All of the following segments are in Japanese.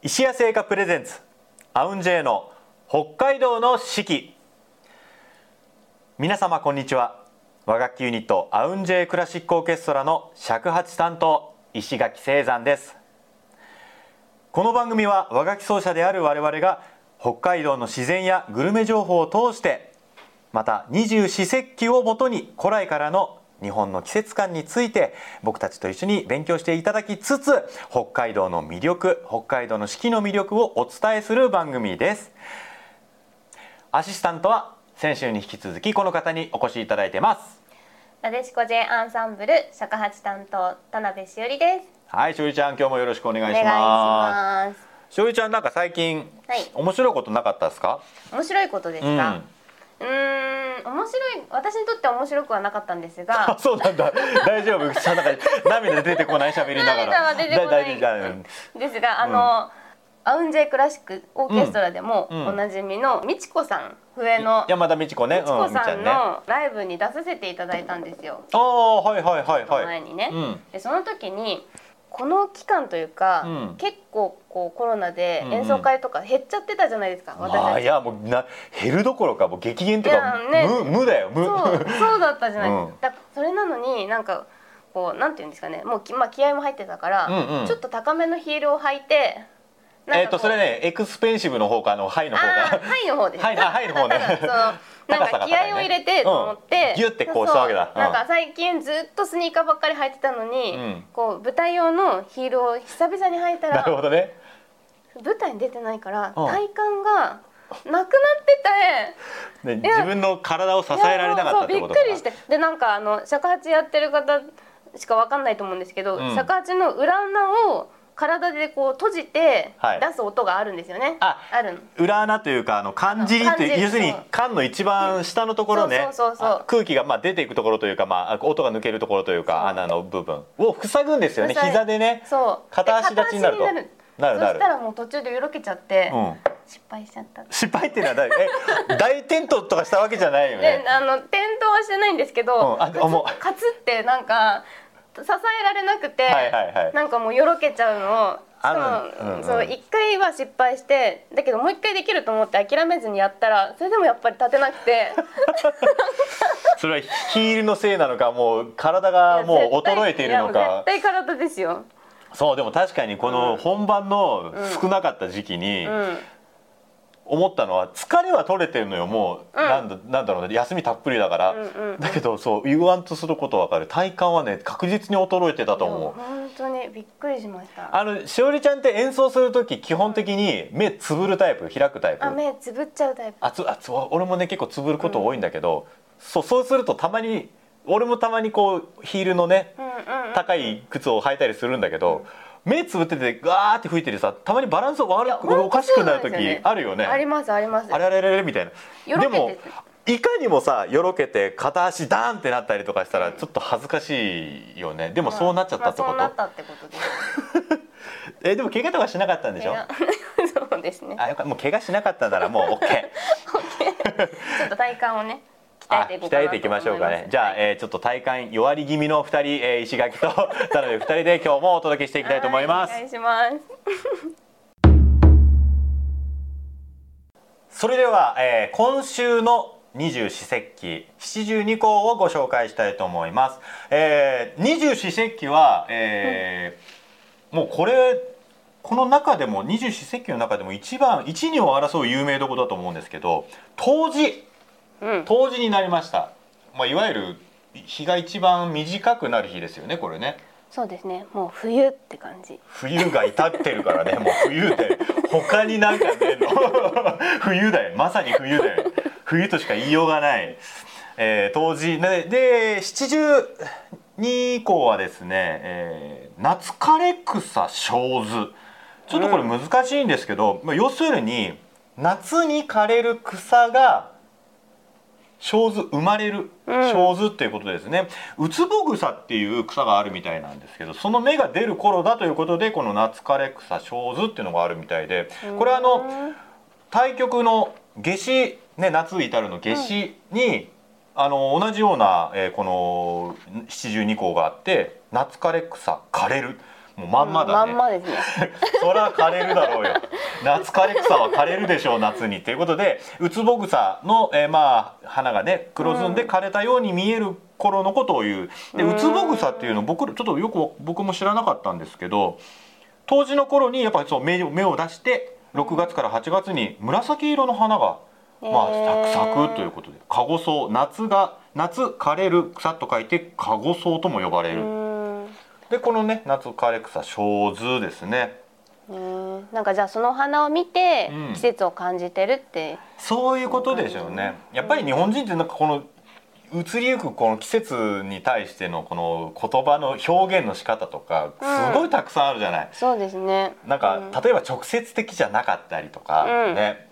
石屋製菓プレゼンツアウンジェイの北海道の四季。皆様こんにちは。和楽器ユニットアウンジェイクラシックオーケストラの尺八担当石垣聖山です。この番組は和楽器奏者である我々が北海道の自然やグルメ情報を通してまた二十四節気をもとに古来からの日本の季節感について僕たちと一緒に勉強していただきつつ北海道の魅力北海道の四季の魅力をお伝えする番組です。アシスタントは先週に引き続きこの方にお越しいただいてます。なでしこ J アンサンブル尺八担当田辺しおりです。はいしおりちゃん今日もよろしくお願いします。しおりちゃんなんか最近、はい。面白いことなかったですか？面白いことですか？うーん面白い私にとっては面白くはなかったんですあがそうなんだ。大丈夫？さなんか涙出てこない喋りながら。涙は出てこないですがあの、アウンジェイクラシックオーケストラでもうん。おなじみの美智子さん笛の山田美智子ね。美智子さんのライブに出させていただいたんですよ、ああはいはいはいはい。前にね、うん。でその時にこの期間というか、うん。結構こうコロナでうんうん。演奏会とか減っちゃってたじゃないですか、私たち。ああいやもうな減るどころかもう激減とかね。無無だよ無。そうそうだったじゃない、うん。だそれなのになんかこうなんていうんですかね。もうき、まあ、気合も入ってたから、うんうん。ちょっと高めのヒールを履いてえっ、とそれねエクスペンシブの方かあのハイの方あかーハイの方です。ハイあハイの方ね。なんか気合を入れてと思って、うんギュッてこうしたわけだ。なんか最近ずっとスニーカーばっかり履いてたのに、うん。こう舞台用のヒールを久々に履いたならるほどね。舞台に出てないからうん。体幹がなくなってて。ね自分の体を支えられなかったってことびっくりして。でなんかあの尺八やってる方しかわかんないと思うんですけど、うん。尺八の裏穴を体でこう閉じてはい。出す音があるんですよね、あるの。裏穴というかあの缶尻ってあの缶尻要するに缶の一番下のところね空気がまあ出ていくところというかまあ音が抜けるところというか穴の部分を塞ぐんですよね。膝でね。そう。片足立ちになると。なる。なるそしたらもう途中でよろけちゃって、うん。失敗しちゃった失敗っていうのは大 え大転倒とかしたわけじゃないよね。であの転倒はしてないんですけど、うん。あカツってなんか支えられなくて、はいはいはい。なんかもうよろけちゃうのをしあかるうんうん。もそう一回は失敗してだけどもう一回できると思って諦めずにやったらそれでもやっぱり立てなくて。それはヒールのせいなのかもう体がもう衰えているのやか絶対体ですよ、そうでも確かにこの本番の少なかった時期にうん、思ったのは疲れは取れてるのよもう、うん。なんだなんだろうね。休みたっぷりだから、うんうんうん。だけどそう言わんとすることわかる。体幹はね確実に衰えてたと思う。本当に。びっくりしました。あのしおりちゃんって演奏する時基本的に目つぶるタイプ開くタイプ。あ目つぶっちゃうタイプ。あつあつ俺もね結構つぶること多いんだけど、そうそうするとたまに俺もたまにこうヒールのねうんうんうん。高い靴を履いたりするんだけど、目つぶっててガーって吹いててさたまにバランス悪くおかしくなる時あるよね。ありますありますあれあれあれみたいな。でもいかにもさよろけて片足ダーンってなったりとかしたらちょっと恥ずかしいよね。でもそうなっちゃったってこと？まあそうなったってことです えでも怪我とかしなかったんでしょ？そうですねあよかもう怪我しなかったならもう OK。ちょっと体幹をね鍛あえていこう鍛えていきましょうかね。じゃあ、えーちょっと体幹弱り気味の二人、えー石垣と田辺二人で今日もお届けしていきたいと思います。はいお願いしますそれでは、えー今週の二十四節気七十二項をご紹介したいと思います。えー、二十四節気は、えーもうこれこの中でも二十四節気の中でも一番一二を争う有名どころだと思うんですけど冬至うん冬至になりました。まあいわゆる日が一番短くなる日ですよねこれね。そうですね。もう冬って感じ。冬が至ってるからね。もう冬で他になんかの。冬だよ。まさに冬だよ。冬としか言いようがない、えー、当時ね。で七十二以降はですね、えー夏枯れ草小図ちょっとこれ難しいんですけど、まあ、要するに夏に枯れる草が小図生まれるうん。小図っていうことですね、ウツボグサっていう草があるみたいなんですけどその芽が出る頃だということでこの夏枯れ草小図っていうのがあるみたいでこれあの対局の夏至ね夏至るの夏至に、あの同じような、えーこの七十二項があって夏枯れ草枯れるもうまんまだね、まんまですね。そりゃ枯れるだろうよ。夏枯れ草は枯れるでしょう夏に。ということでウツボ草の、えーまあ花がね黒ずんで枯れたように見える頃のことを言う。でうん。ウツボ草っていうの僕ちょっとよく僕も知らなかったんですけど当時の頃にやっぱりそう芽を出して6月から8月に紫色の花がまあへー咲く咲くということでカゴソウ夏が夏枯れる草と書いてカゴソウとも呼ばれうる。でこのね夏枯れ草小図ですね。ねえなんかじゃあその花を見てうん季節を感じてるって、そういうことでしょうね。やっぱり日本人ってなんかこの移りゆくこの季節に対してのこの言葉の表現の仕方とかすごいたくさんあるじゃない。そうですねなんかうん例えば直接的じゃなかったりとかうんね。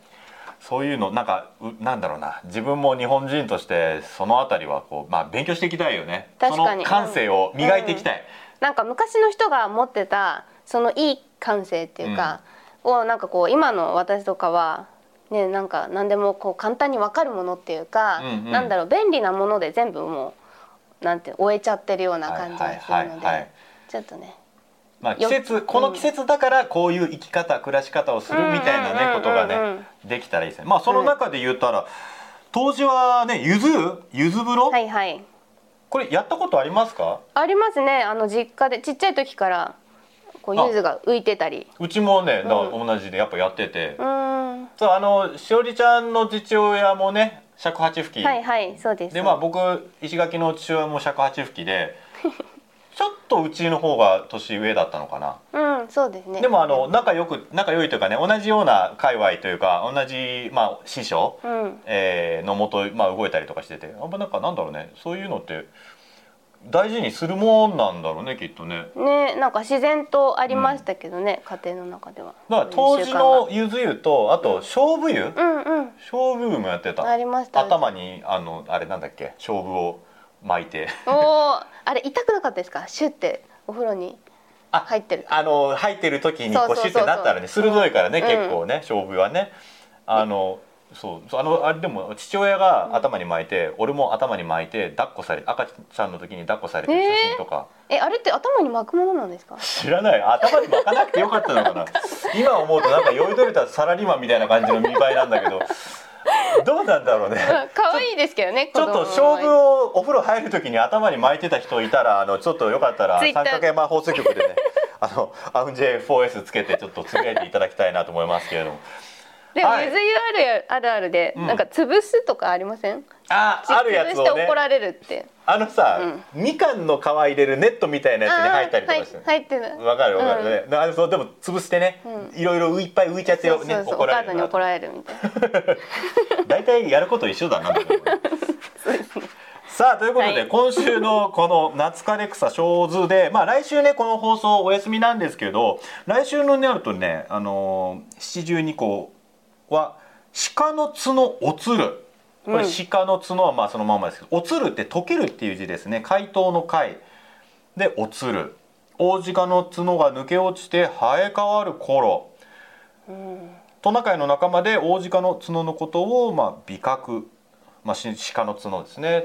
そういうのなんかうなんだろうな自分も日本人としてそのあたりはこうまあ勉強していきたいよね。確かにその感性を磨いていきたい。なんか昔の人が持ってたそのいい感性っていうか、をなんかこう今の私とかはねなんか何でもこう簡単に分かるものっていうか、うんうん。なんだろう便利なもので全部もうなんて終えちゃってるような感じがするので、ちょっとねまあ、季節この季節だからこういう生き方暮らし方をするみたいなうんうんうんうん。ねことがねできたらいいですね。まあその中で言ったら当時はねゆず？ゆず風呂、はいはいこれやったことありますか？ありますね。あの実家でちっちゃい時からこうあ。柚子が浮いてたり。うちもね、だう同じでやっぱやってて、うーん。そうあのしおりちゃんの父親もね尺八吹き、はいはいそうです。でまあ僕石垣の父親も尺八吹きで ちょっとうちの方が年上だったのかな。うんそうですね。でもあの仲良く仲良いというかね同じような界隈というか同じまあ師匠、うん。えーのもと、まあ、動いたりとかしててあんまなんかなんだろうね。そういうのって大事にするもんなんだろうねきっとね。ねなんか自然とありましたけどね、家庭の中では。だから当時のゆず湯とあと勝負湯？うんうん。勝負湯もやってた。ありました。頭にあのあれなんだっけ勝負を巻いて。おおあれ痛くなかったですか？シュってお風呂にあ入ってる。あの入ってる時にこそうシュってなったらね鋭いからね、うん。結構ね勝負はね。あのそうそうあのあれでも父親が頭に巻いて、俺も頭に巻いて抱っこされ赤ちゃんの時に抱っこされてる写真とか、えあれって頭に巻くものなんですか？知らない。頭に巻かなくてよかったのかな。今思うとなんか酔いどれたサラリーマンみたいな感じの見栄えなんだけどどうなんだろうね。可愛いですけどねちょっと勝負をお風呂入る時に頭に巻いてた人いたらあのちょっとよかったら三角山放送局でね あのアウンジェ 4S つけてちょっとつぶやいていただきたいなと思いますけれども。でもはい。ゆず湯あるあるあるで、うん。なんか潰すとかありません？ああるやつをね。怒られるって。あのさ、うん。みかんの皮入れるネットみたいなやつに入ったりとかして入ってる。わかるわかる、ねあのそうでも潰してね、ういろいろいっぱい浮いちゃってそうねそうそう。怒られるな。お母さんに怒られるみたいな。大体やること一緒だな。さあということで、はい。今週のこの「夏枯れ草小図で」まあ来週ねこの放送お休みなんですけど来週のになるとねあのー七十二項は鹿の角おつるこれうん。鹿の角はまあそのままですけど、おつるって溶けるっていう字ですね。解凍の解でおつる。大鹿の角が抜け落ちて生え変わる頃。うん。トナカイの仲間で大鹿の角のことを、まあ、美覚、まあ、し鹿の角ですね。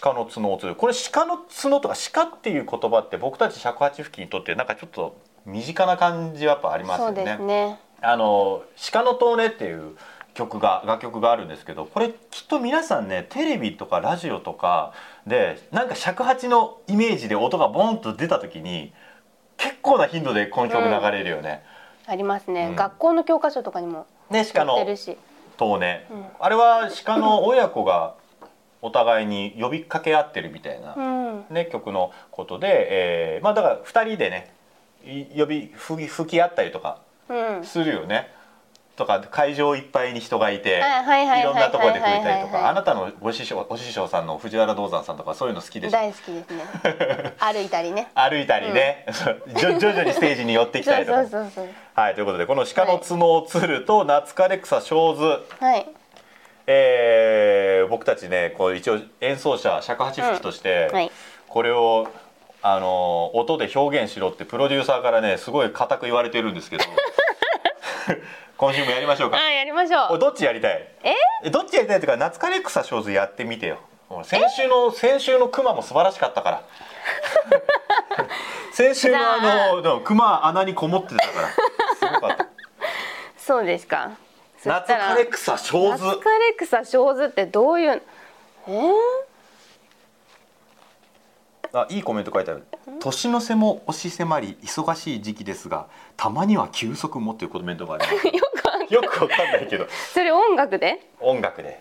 鹿の角をつる。これ鹿の角とか鹿っていう言葉って僕たち尺八付近にとってなんかちょっと身近な感じはやっぱありますよね。すね。あの鹿の遠音っていう曲が楽曲があるんですけどこれきっと皆さんねテレビとかラジオとかでなんか尺八のイメージで音がボンと出た時に結構な頻度でこの曲流れるよね。ありますね、うん。学校の教科書とかにもね鹿の載ってるし。遠音、うん。あれは鹿の親子がお互いに呼びかけ合ってるみたいな、うん。ね、曲のことで、えーまあだから2人でねい呼び吹き吹き合ったりとかうん。するよね。とか会場いっぱいに人がいてはいろんなところで吹いたりとかあなたのご師匠ご師匠さんの藤原道山さんとかそういうの好きでしょ？大好きですね。歩いたりね。歩いたりね、徐徐々にステージに寄ってきたりとか。はいということでこの鹿の角をつると夏枯れ草小図、はい。えー僕たちねこう一応演奏者尺八吹きとして、はい。これをあの音で表現しろってプロデューサーからねすごい固く言われてるんですけど 今週もやりましょうか。あやりましょう。おどっちやりたい？え？どっちやりたいというか夏枯れ草小図やってみてよ。先週の先週の熊も素晴らしかったから。先週のあの熊穴にこもってたから。すごかった。そうですか。そ夏枯れ草小夏図枯れ草小図ってどういうえ？ー、あいいコメント書いてある。年の瀬も押し迫り忙しい時期ですがたまには休息もっていうコメントがあります。よくわかんない。けど。それ音楽で？音楽で。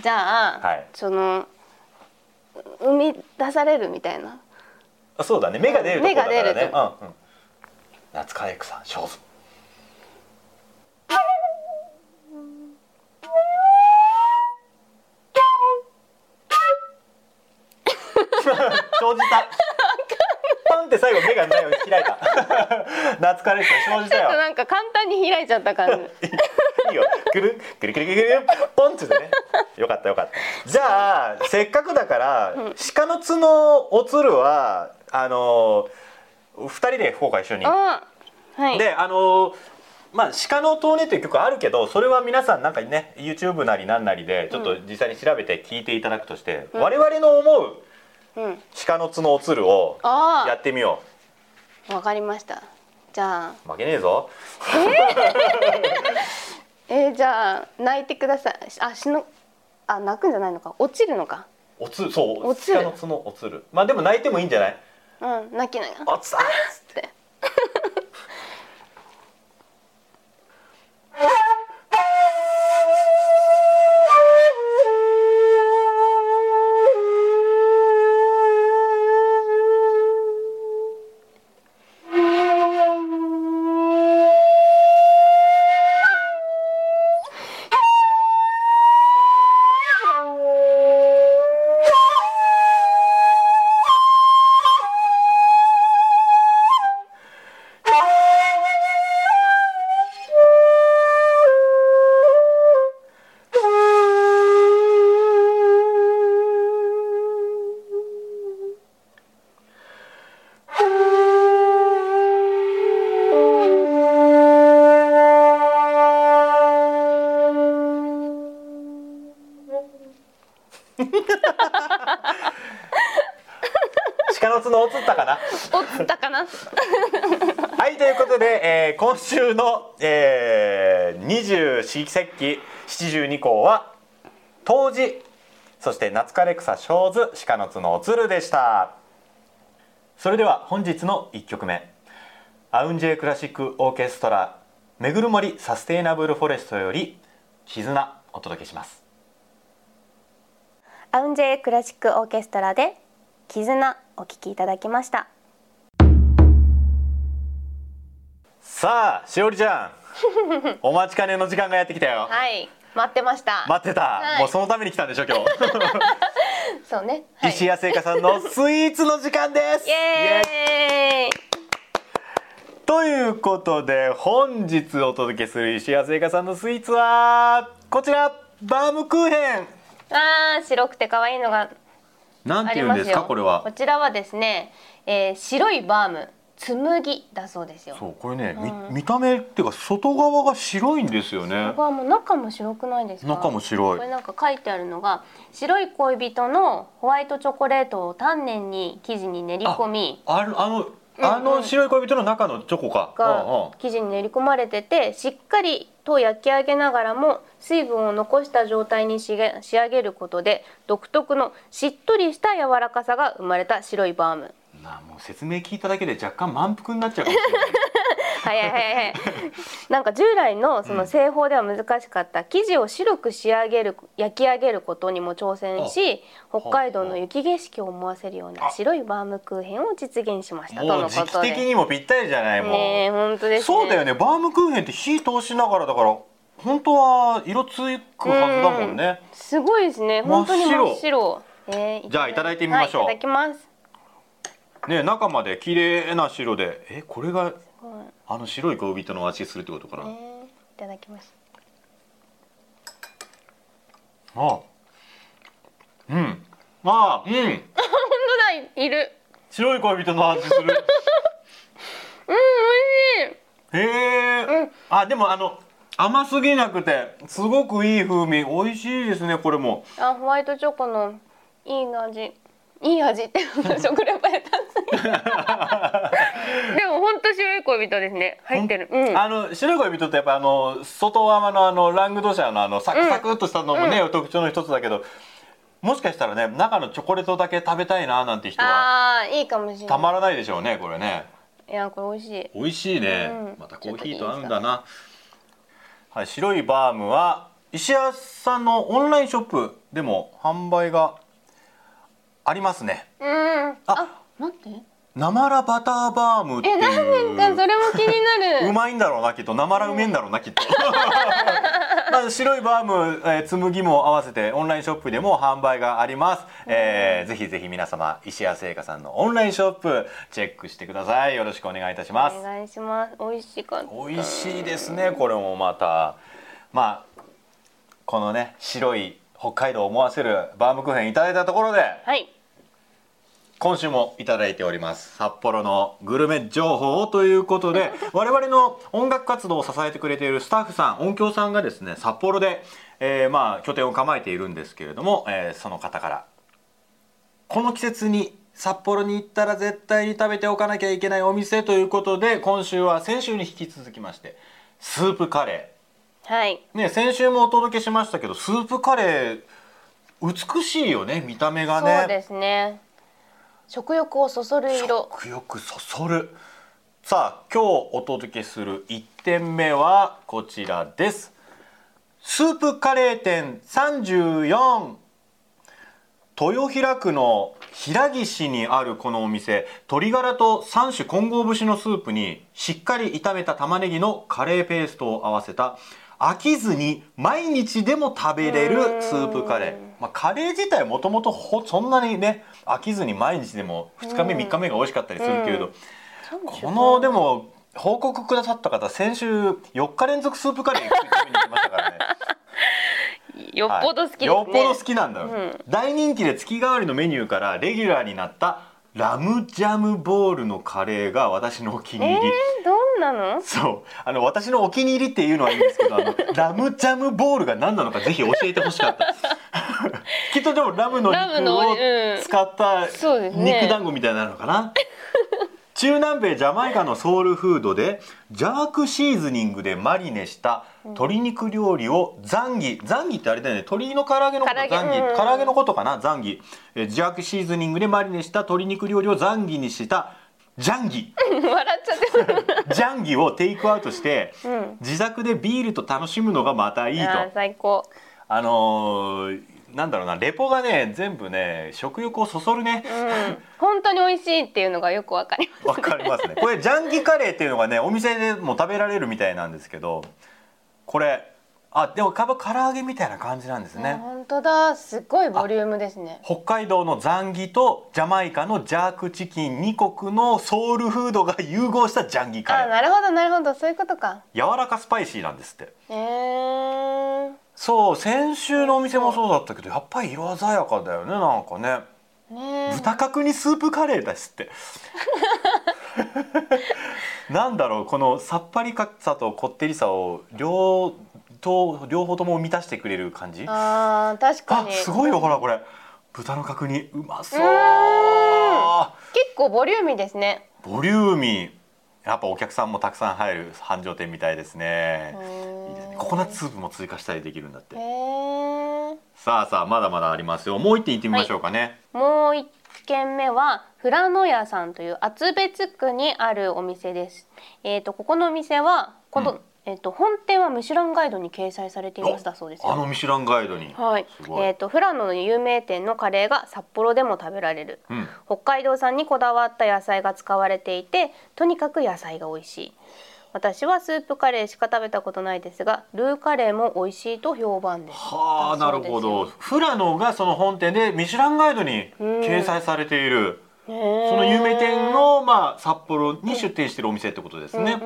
じゃあ、はい。その生み出されるみたいな？あそうだね。芽が出るところだからね。芽が出るとうんうん、夏枯れ草小図生じた。パンって最後目がない開いた。夏枯れ草生じたよ。ちょっとなんか簡単に開いちゃった感じ。いいよ。くるんくるくるくるポンってね。よかったよかった。じゃあせっかくだから、鹿の角おつるはあの二人で吹こうか一緒に。あはい。であのまあ「鹿の遠音」という曲あるけどそれは皆さんなんかね YouTube なりなんなりでちょっと実際に調べて聞いていただくとして、うん。我々の思ううん鹿の角おつるをあやってみよあわかりました。じゃあ。う負けねえぞ。えー、じゃあ泣いてください。あしのあ泣くんじゃないのか。落ちるのか。おつそう。おつる。鹿の角おつる。まあでも泣いてもいいんじゃない？うん泣きながらおつあっつって 鹿の角おつったかな？落ちたかな？はいということで、えー今週の、えー、二十四節気七十二項は冬至そして夏枯れ草小図鹿の角おつるでした。それでは本日の1曲目。アウンジェクラシックオーケストラ「めぐる森サステイナブルフォレスト」より「絆」お届けしますアウンジェクラシックオーケストラで絆お聞きいただきました。さあしおりちゃん。お待ちかねの時間がやってきたよ。はい。待ってました、待ってた、はい。もうそのために来たんでしょ今日。そうね、はい、石谷製菓さんのスイーツの時間です。イエーイ。ということで本日お届けする石谷製菓さんのスイーツはこちら。バームクーヘンあー白くて可愛いのがなんて言うんですかこれは？こちらはですね、えー、白いバーム紬だそうですよ。そうこれね、みうん。見た目っていうか外側が白いんですよね。ここはもう中も白くないですか？中も白い。これなんか書いてあるのが白い恋人のホワイトチョコレートを丹念に生地に練り込みあるあのうんあの白い恋人の中のチョコか、うんうんが生地に練り込まれててしっかりと焼き上げながらも水分を残した状態に仕上げることで独特のしっとりした柔らかさが生まれた白いバーム。なあもう説明聞いただけで若干満腹になっちゃうかもしれない。はいはいはい。はいなんか従来のその製法では難しかった生地を白く仕上げる焼き上げることにも挑戦し北海道の雪景色を思わせるような白いバームクーヘンを実現しましたとのことで。時期的にもぴったりじゃないもう、ねえ本当ですね。そうだよね。バームクーヘンって火通しながらだから本当は色つくはずだもんね。すごいですね。本当に真っ白。えーじゃあいただいてみましょう。はい、いただきます。ね中まで綺麗な白で。えこれがすごい。あの白い恋人の味するってことかな、えーいただきます。あ。うん。あうん。本当だいる。白い恋人の味する。うん美味しい。へえ、うん。あでもあの甘すぎなくてすごくいい風味。美味しいですねこれも。あホワイトチョコのいい味いいい味って食レポやったんですでも本当白い恋人ですね。入ってる。うん。あの白い恋人ってやっぱあの外側のあのラングドシャのあのサクサクっとしたのもね、特徴の一つだけどもしかしたらね中のチョコレートだけ食べたいななんて人はいいかもしれない。たまらないでしょうねこれね。いやこれ美味しい。美味しいね、うん。またコーヒーと合うんだな。はい白いバームは石屋さんのオンラインショップでも販売がありますね。うん。あ。あ待って。なまらバターバームっていう。えなんかそれも気になる。うまいんだろうなきっと。なまらうめえんだろうなきっと。まあ白いバーム、えー、紬も合わせてオンラインショップでも販売があります、えーぜひぜひ皆様石屋製菓さんのオンラインショップチェックしてください。よろしくお願いいたします。お願いします。美味しかった。美味しいですねこれもまた。まあこのね白い北海道を思わせるバームクーヘンいただいたところで。はい今週もいただいております。札幌のグルメ情報ということで 我々の音楽活動を支えてくれているスタッフさん音響さんがですね札幌で、えーまあ拠点を構えているんですけれども、えーその方からこの季節に札幌に行ったら絶対に食べておかなきゃいけないお店ということで今週は先週に引き続きましてスープカレはい。ーね先週もお届けしましたけどスープカレー美しいよね見た目がね。そうですね食欲をそそる色。食欲そそる。さあ今日お届けする1点目はこちらです。スープカレー店34豊平区の平岸にあるこのお店。鶏ガラと3種混合節のスープにしっかり炒めた玉ねぎのカレーペーストを合わせた。飽きずに毎日でも食べれるスープカレー、まあ、カレー自体もともとそんなにね飽きずに毎日でも2日目3日目が美味しかったりするけれど、このでも報告くださった方先週4日連続スープカレー食べに行きましたからね。よっぽど好きですね、はい。よっぽど好きなんだ。よ、うん。大人気で月替わりのメニューからレギュラーになったラムジャムボールのカレーが私のお気にえ入り、ー、どんなの？そう。あの私のお気に入りっていうのはいいんですけどあの ラムジャムボールが何なのかぜひ教えてほしかった きっとでもラムの肉をうん。使った肉団子みたいなのかな、中南米ジャマイカのソウルフードでジャークシーズニングでマリネした鶏肉料理をザンギ。ザンギってあれだよね。鶏の唐揚げのこと？唐揚げ。ザンギ。うん。唐揚げのことかな？ザンギ。えージャークシーズニングでマリネした鶏肉料理をザンギにしたジャンギ。笑っちゃってるジャンギをテイクアウトして、うん。自宅でビールと楽しむのがまたいいと。最高。あのーなんだろうなレポがね全部ね食欲をそそるね。うん。本当に美味しいっていうのがよくわかりますわかりますね。これジャンギカレーっていうのがねお店でも食べられるみたいなんですけどこれあでもかぶ唐揚げみたいな感じなんですあね本当だ。すっごいボリュームですね。北海道のザンギとジャマイカのジャークチキン2国のソウルフードが融合したジャンギカレー。あなるほどなるほど。そういうことか。柔らかスパイシーなんですって。えー、そう先週のお店もそうだったけどやっぱり色鮮やかだよねなんかね。ねえ。豚角にスープカレーだしって。なんだろうこのさっぱりかさとこってりさを両と両方とも満たしてくれる感じ？あ確かに。すごいよほらこれ。豚の角煮うまそう。う結構ボリューミーですね。ボリューミー。やっぱお客さんもたくさん入る繁盛店みたいですねいいですね。ココナッツスープも追加したりできるんだって。さあさあまだまだありますよ。もう一点行ってみましょうかね、もう一軒目は富良野屋さんという厚別区にあるお店です。えっ、とここのお店はこの、うん。えっ、と本店はミシュランガイドに掲載されていますだそうですよ。あのミシュランガイドに、はい。えっ、と富良野の有名店のカレーが札幌でも食べられる。うん。北海道産にこだわった野菜が使われていてとにかく野菜が美味しい私はスープカレーしか食べたことないですがルーカレーも美味しいと評判です。はあなるほど。富良野がその本店でミシュランガイドに掲載されている、その有名店の、まあ、札幌に出店しているお店ってことですね、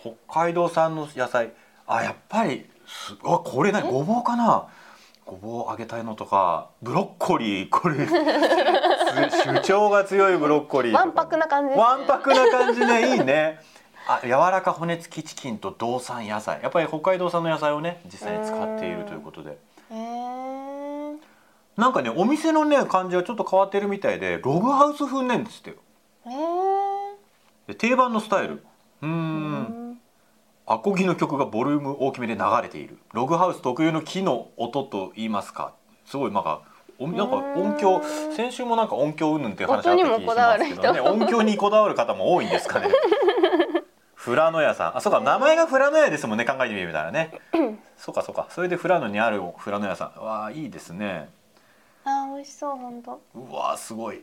北海道産の野菜。あやっぱりすあこれ何ごぼうかな？ごぼう揚げたいのとかブロッコリーこれ。す 主張が強いブロッコリーわんぱくな感じわんぱくな感じね。いいねあ柔らか骨付きチキンと道産野菜。やっぱり北海道産の野菜をね実際に使っているということで。なんかねお店のね感じはちょっと変わってるみたいでログハウス風ねんですってよ。へで定番のスタイル。うん。アコギの曲がボリューム大きめで流れている。ログハウス特有の木の音と言いますか。すごいなんかおなんか音響先週もなんか音響云々っていう話あった気がしますけどね。音響にこだわる方も多いんですかねフラノ屋さん。あそうか名前がフラノ屋ですもんね考えてみたらね。そうかそうか。それでフラノにあるフラノ屋さん。わあいいですね。あー美味しそう本当うわーすごい。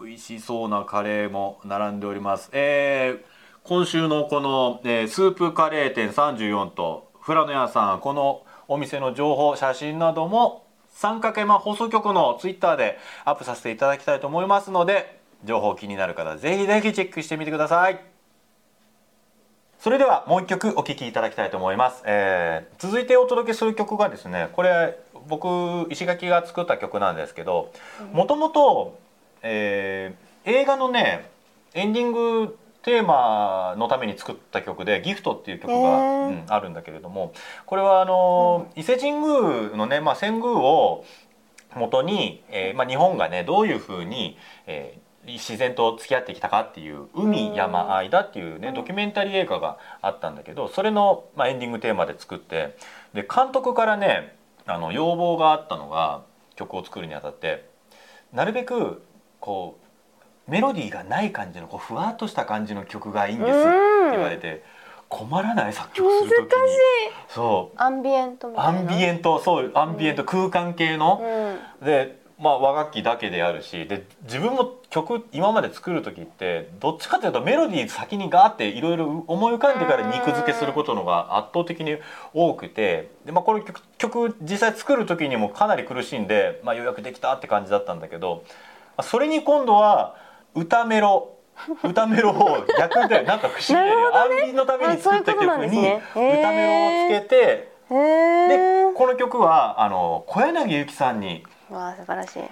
美味しそうなカレーも並んでおります。えー今週のこの、えースープカレー店34と富良野屋さん。このお店の情報写真なども三角山放送局のツイッターでアップさせていただきたいと思いますので情報気になる方ぜひぜひチェックしてみてくださいそれではもう一曲お聴きいただきたいと思います、えー続いてお届けする曲がですねこれ僕石垣が作った曲なんですけどもともと映画のねエンディングテーマのために作った曲で「ギフトっていう曲が、へー。うんあるんだけれどもこれはあの、伊勢神宮のね、まあ、遷宮を元に、えーまあ、日本がねどういうふうに、えー自然と付き合ってきたかっていう「海山間」っていうねうん。ドキュメンタリー映画があったんだけどそれの、まあ、エンディングテーマで作ってで監督からねあの要望があったのが曲を作るにあたってなるべくこうメロディーがない感じのこうふわっとした感じの曲がいいんですって言われて困らない作曲する時に。そう。アンビエントみたいな。アンビエントそうアンビエント空間系の、うん。でまあ和楽器だけであるしで自分も曲今まで作る時ってどっちかというとメロディー先にガーっていろいろ思い浮かんでから肉付けすることのが圧倒的に多くてで、まあ、これ曲曲実際作る時にもかなり苦しんで、まあ、ようやくできたって感じだったんだけどまあそれに今度は歌メロ 歌メロを逆でなんか不思議で、アンビのために作った曲にね。歌メロをつけて。でこの曲はあの小柳ゆきさんにわあ素晴らしい。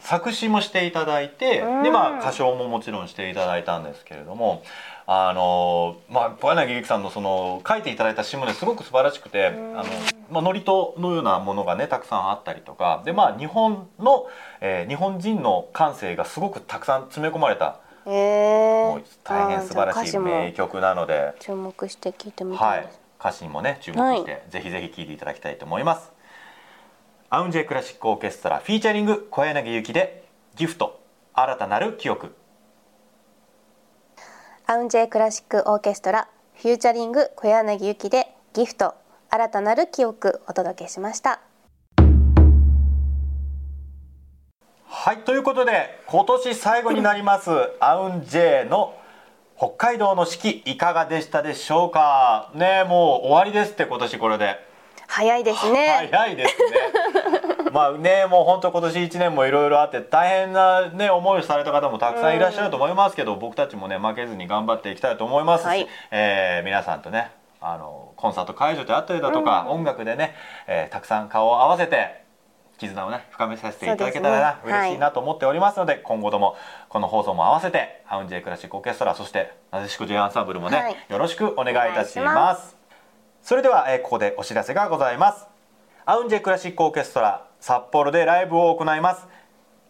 作詞もしていただいてうん。でまあ歌唱ももちろんしていただいたんですけれどもあのまあ小柳ゆきさんのその書いていただいた詩もねすごく素晴らしくてあうん。の、まあ、祝詞のようなものがねたくさんあったりとかでまあ日本の、えー日本人の感性がすごくたくさん詰め込まれたへえもう大変素晴らしい名曲なので。注目して聞いてみたはいいです、歌詞にもね注目して、ぜひぜひ聴いていただきたいと思いますアウンジェクラシックオーケストラフィーチャリング小柳ゆきでギフト新たなる記憶。 AUN J クラシックオーケストラ featuring 小柳ゆきでギフト新たなる記憶お届けしました。はいということで今年最後になります AUN J の北海道の四季いかがでしたでしょうか？ねもう終わりですって今年これで早いですね、早いですね。まあねもう本当今年1年もいろいろあって大変なね思いをされた方もたくさんいらっしゃると思いますけど、僕たちもね負けずに頑張っていきたいと思いますし、はい。えー皆さんとねあのコンサート会場であったりだとか、音楽でね、えーたくさん顔を合わせて絆をね深めさせていただけたらな、ね。嬉しいなと思っておりますので、今後ともこの放送も合わせてアウンジェイクラシックオーケストラそしてなでしこ J アンサンブルもね、はい。よろしくお願いいたし。ますそれでは、えーここでお知らせがございます。アウンジェクラシックオーケストラ札幌でライブを行います。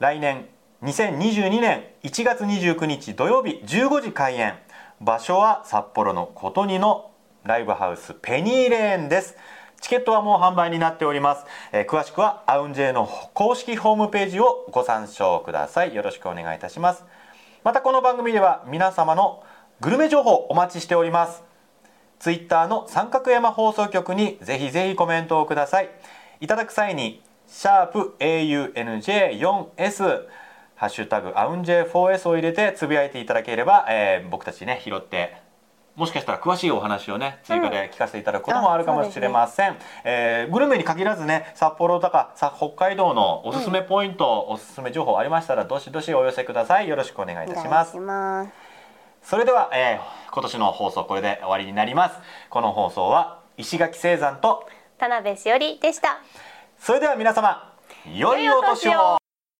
来年2022年1月29日土曜日15時開演。場所は札幌の琴似のライブハウスペニーレーンです。チケットはもう販売になっております。えー詳しくはアウンジェの公式ホームページをご参照ください。よろしくお願いいたします。またこの番組では皆様のグルメ情報お待ちしております。ツイッターの三角山放送局にぜひぜひコメントをください。いただく際に、シャープ AUNJ4S、ハッシュタグアウン J4S を入れてつぶやいていただければ、えー僕たちね、拾って、もしかしたら詳しいお話をね、追加で聞かせていただくこともあるかもしれません。えーグルメに限らずね、札幌とかさ北海道のおすすめポイント、おすすめ情報ありましたら、どしどしお寄せください。よろしくお願いいたし。ますそれでは、えー今年の放送これで終わりになります。この放送は石垣聖山と田辺しおりでした。それでは皆様良いお年を